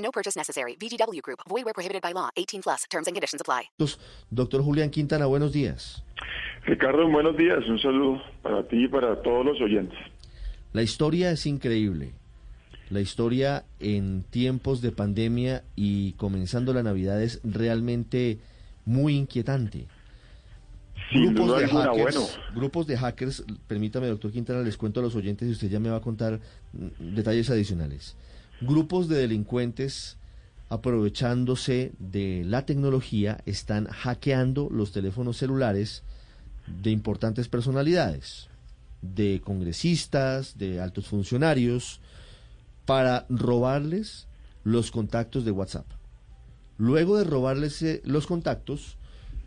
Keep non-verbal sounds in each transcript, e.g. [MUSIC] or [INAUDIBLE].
No purchase necessary. VGW Group. Void where prohibited by law. 18 plus. Terms and conditions apply. Doctor Julián Quintana, buenos días. Ricardo, buenos días. Un saludo para ti y para todos los oyentes. La historia es increíble. La historia en tiempos de pandemia y comenzando la Navidad es realmente muy inquietante. Sin grupos duda de alguna, hackers, bueno. grupos de hackers, permítame, doctor Quintana, les cuento a los oyentes y usted ya me va a contar mm, detalles adicionales. Grupos de delincuentes aprovechándose de la tecnología están hackeando los teléfonos celulares de importantes personalidades, de congresistas, de altos funcionarios, para robarles los contactos de WhatsApp. Luego de robarles eh, los contactos,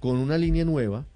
con una línea nueva,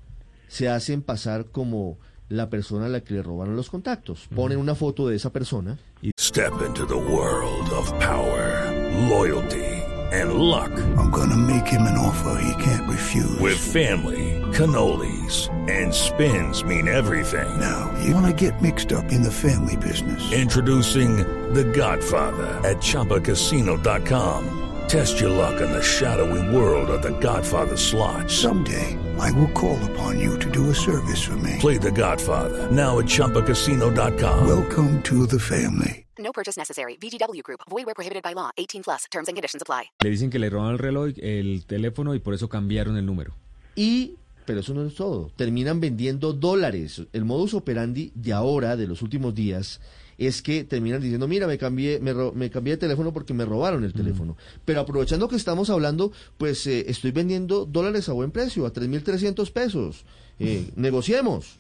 se hacen pasar como la persona a la que le robaron los contactos. Ponen una foto de esa persona Step into the world of power, loyalty, and luck. I'm gonna make him an offer he can't refuse. With family, cannolis, and spins mean everything. Now, you wanna get mixed up in the family business. Introducing The Godfather at ChumbaCasino.com. Test your luck in the shadowy world of The Godfather slot. Someday, I will call upon you to do a service for me. Play The Godfather now at ChumbaCasino.com. Welcome to the family. No purchase necessary. VGW Group. Void where prohibited by law. 18 plus. Terms and conditions apply. Le dicen que le roban el reloj, el teléfono y por eso cambiaron el número. y, pero eso no es todo, terminan vendiendo dólares. El modus operandi de ahora, de los últimos días, es que terminan diciendo, mira, me cambié, me, me cambié de teléfono porque me robaron el teléfono. Pero aprovechando que estamos hablando, pues eh, estoy vendiendo dólares a buen precio, a 3.300 pesos. Eh, negociemos.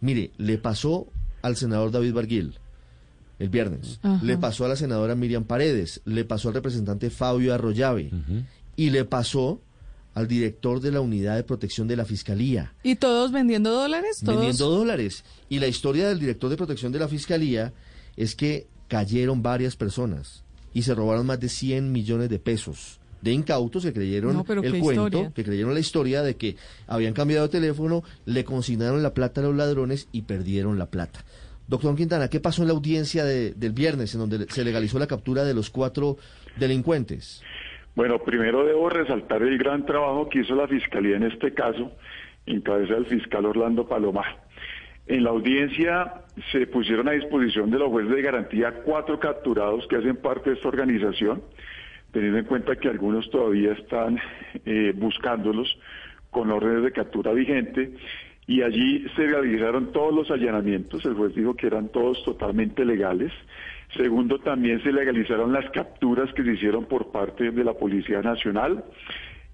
Mire, le pasó al senador David Barguil el viernes, le pasó a la senadora Miriam Paredes, le pasó al representante Fabio Arroyave y le pasó al director de la Unidad de Protección de la Fiscalía, ¿Y todos vendiendo dólares? ¿Todos? vendiendo dólares. Y la historia del director de Protección de la Fiscalía es que cayeron varias personas y se robaron más de 100 millones de pesos de incautos que creyeron No, pero el cuento, historia. que creyeron la historia de que habían cambiado de teléfono, le consignaron la plata a los ladrones y perdieron la plata. Doctor Quintana, ¿qué pasó en la audiencia de- del viernes en donde se legalizó la captura de los cuatro delincuentes? Bueno, primero debo resaltar el gran trabajo que hizo la Fiscalía en este caso, en cabeza del fiscal Orlando Palomar. En la audiencia se pusieron a disposición de los jueces de garantía cuatro capturados que hacen parte de esta organización, teniendo en cuenta que algunos todavía están eh, buscándolos con órdenes de captura vigente. Y allí se realizaron todos los allanamientos, el juez dijo que eran todos totalmente legales. Segundo, también se legalizaron las capturas que se hicieron por parte de la Policía Nacional.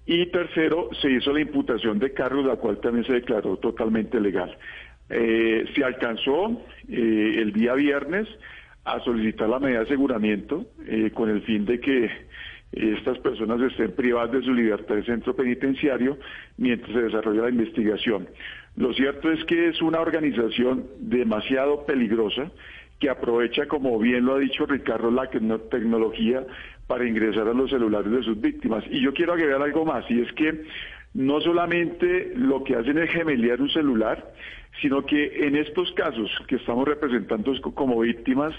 Y tercero, se hizo la imputación de cargos, la cual también se declaró totalmente legal. Eh, se alcanzó eh, el día viernes a solicitar la medida de aseguramiento eh, con el fin de que estas personas estén privadas de su libertad del centro penitenciario mientras se desarrolla la investigación. Lo cierto es que es una organización demasiado peligrosa que aprovecha, como bien lo ha dicho Ricardo, la tecno- tecnología para ingresar a los celulares de sus víctimas. Y yo quiero agregar algo más, y es que no solamente lo que hacen es gemelear un celular, sino que en estos casos que estamos representando co- como víctimas,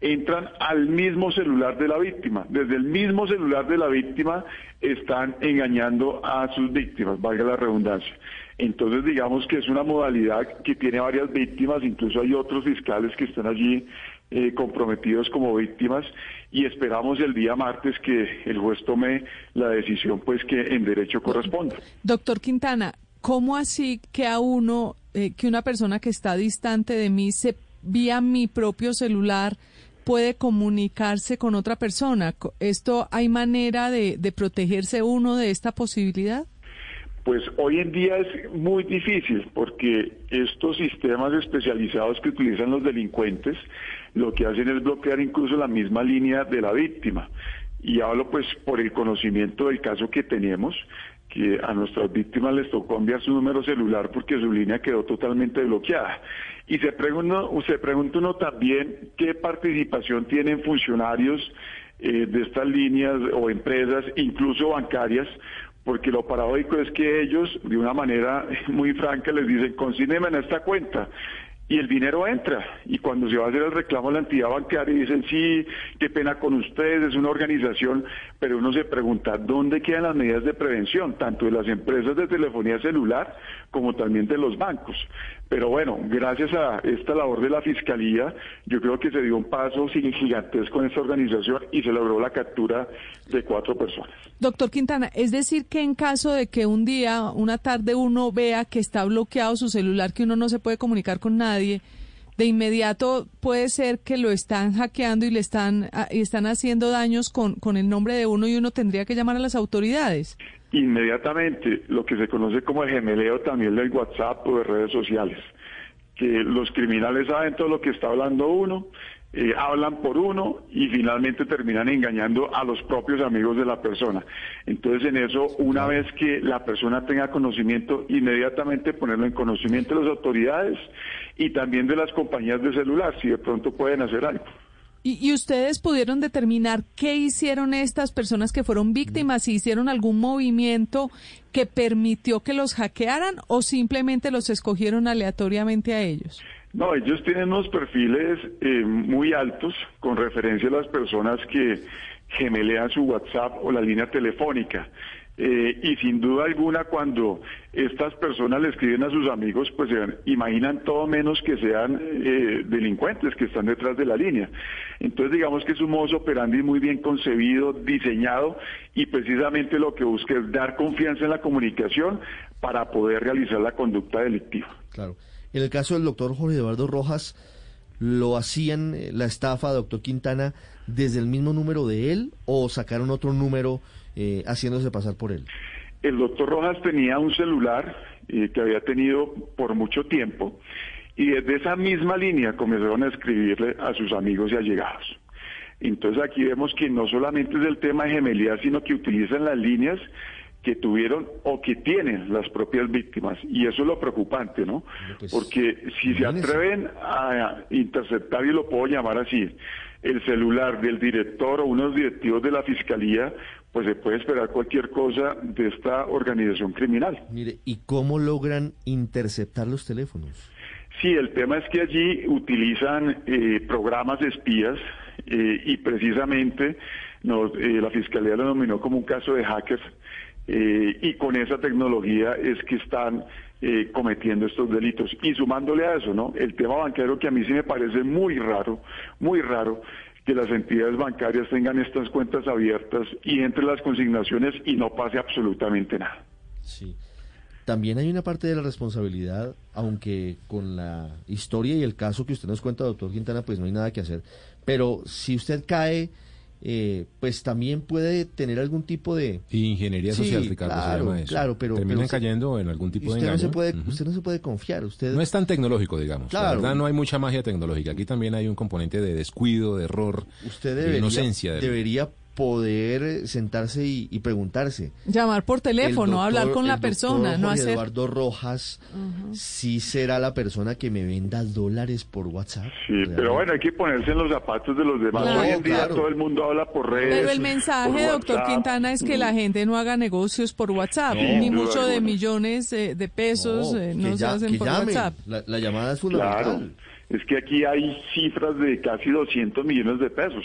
entran al mismo celular de la víctima. Desde el mismo celular de la víctima están engañando a sus víctimas, valga la redundancia. Entonces digamos que es una modalidad que tiene varias víctimas, incluso hay otros fiscales que están allí eh, comprometidos como víctimas y esperamos el día martes que el juez tome la decisión pues que en derecho corresponda. Doctor Quintana, ¿cómo así que a uno, eh, que una persona que está distante de mí, se vía mi propio celular, puede comunicarse con otra persona? ¿Esto hay manera de, de protegerse uno de esta posibilidad? Pues hoy en día es muy difícil porque estos sistemas especializados que utilizan los delincuentes lo que hacen es bloquear incluso la misma línea de la víctima. y hablo pues por el conocimiento del caso que tenemos, que a nuestras víctimas les tocó enviar su número celular porque su línea quedó totalmente bloqueada. Y se pregunta, se pregunta uno también qué participación tienen funcionarios eh, de estas líneas o empresas, incluso bancarias, porque lo paradójico es que ellos, de una manera muy franca, les dicen, consígneme en esta cuenta y el dinero entra. Y cuando se va a hacer el reclamo a la entidad bancaria, dicen, sí, qué pena con ustedes, es una organización, pero uno se pregunta, ¿dónde quedan las medidas de prevención, tanto de las empresas de telefonía celular como también de los bancos? Pero bueno, gracias a esta labor de la Fiscalía, yo creo que se dio un paso gigantesco en esta organización y se logró la captura de cuatro personas. Doctor Quintana, es decir que en caso de que un día, una tarde, uno vea que está bloqueado su celular, que uno no se puede comunicar con nadie, de inmediato puede ser que lo están hackeando y le están, y están haciendo daños con, con el nombre de uno y uno tendría que llamar a las autoridades inmediatamente lo que se conoce como el gemeleo también del WhatsApp o de redes sociales, que los criminales saben todo lo que está hablando uno, eh, hablan por uno y finalmente terminan engañando a los propios amigos de la persona. Entonces en eso, una vez que la persona tenga conocimiento, inmediatamente ponerlo en conocimiento de las autoridades y también de las compañías de celular, si de pronto pueden hacer algo. ¿Y, ustedes pudieron determinar qué hicieron estas personas que fueron víctimas? ¿Si hicieron algún movimiento que permitió que los hackearan o simplemente los escogieron aleatoriamente a ellos? No, ellos tienen unos perfiles eh, muy altos con referencia a las personas que gemelean su WhatsApp o la línea telefónica. Eh, y sin duda alguna cuando estas personas le escriben a sus amigos, pues se imaginan todo menos que sean eh, delincuentes que están detrás de la línea. Entonces digamos que es un modo operandi muy bien concebido, diseñado y precisamente lo que busca es dar confianza en la comunicación para poder realizar la conducta delictiva. Claro. En el caso del doctor Jorge Eduardo Rojas, ¿lo hacían eh, la estafa, doctor Quintana, desde el mismo número de él o sacaron otro número? Eh, haciéndose pasar por él? El doctor Rojas tenía un celular eh, que había tenido por mucho tiempo y desde esa misma línea comenzaron a escribirle a sus amigos y allegados. Entonces aquí vemos que no solamente es el tema de gemelidad, sino que utilizan las líneas que tuvieron o que tienen las propias víctimas. Y eso es lo preocupante, ¿no? Pues, Porque si se atreven a interceptar, y lo puedo llamar así, el celular del director o unos directivos de la fiscalía, pues se puede esperar cualquier cosa de esta organización criminal. Mire, ¿y cómo logran interceptar los teléfonos? Sí, el tema es que allí utilizan eh, programas de espías eh, y precisamente nos, eh, la Fiscalía lo denominó como un caso de hackers y con esa tecnología es que están cometiendo estos delitos. Y sumándole a eso, ¿no? El tema bancario que a mí sí me parece muy raro, muy raro, que las entidades bancarias tengan estas cuentas abiertas y entre las consignaciones y no pase absolutamente nada. Sí. También hay una parte de la responsabilidad, aunque con la historia y el caso que usted nos cuenta, doctor Quintana, pues no hay nada que hacer. Pero si usted cae eh, pues también puede tener algún tipo de... ingeniería social, Ricardo, claro, Claro, pero... Terminan cayendo en algún tipo de engaño. No se puede, Usted no se puede confiar, usted... No es tan tecnológico, digamos. Claro. La verdad no hay mucha magia tecnológica. Aquí también hay un componente de descuido, de error, usted de inocencia. Debería poder sentarse y, preguntarse. Llamar por teléfono, hablar con la persona, no hacer... Eduardo Rojas, si será la persona que me venda dólares por WhatsApp. Sí, pero bueno, hay que ponerse en los zapatos de los demás. Hoy en día todo el mundo habla por redes. Pero el mensaje, doctor Quintana, es que la gente no haga negocios por WhatsApp, ni mucho de millones eh, de pesos, no, eh, se hacen por WhatsApp. La, llamada es fundamental. Es que aquí hay cifras de casi 200 millones de pesos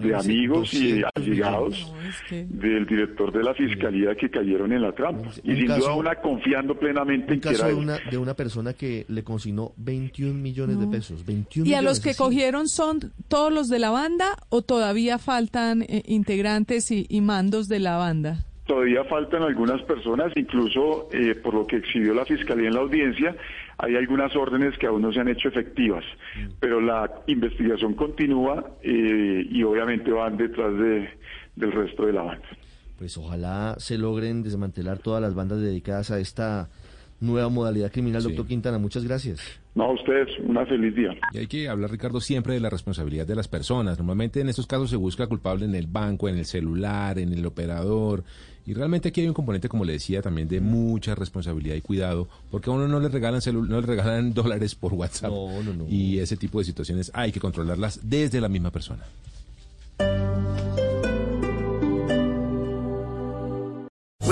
de amigos y allegados del director de la fiscalía que cayeron en la trampa. y sin duda una confiando plenamente en caso de una, de una persona que le consignó 21 millones de pesos. 21 ¿Y a los que cogieron son todos los de la banda o todavía faltan eh, integrantes y, mandos de la banda? Todavía faltan algunas personas, incluso eh, por lo que exhibió la Fiscalía en la audiencia, hay algunas órdenes que aún no se han hecho efectivas, mm. pero la investigación continúa eh, y obviamente van detrás de, del resto de la banda. Pues ojalá se logren desmantelar todas las bandas dedicadas a esta nueva modalidad criminal. Doctor Quintana, muchas gracias. No, a ustedes, una feliz día. Y hay que hablar, Ricardo, siempre de la responsabilidad de las personas. Normalmente en estos casos se busca culpable en el banco, en el celular, en el operador. Y realmente aquí hay un componente, como le decía, también de mucha responsabilidad y cuidado, porque a uno no le regalan no le regalan [LAUGHS] dólares por WhatsApp. Y ese tipo de situaciones hay que controlarlas desde la misma persona.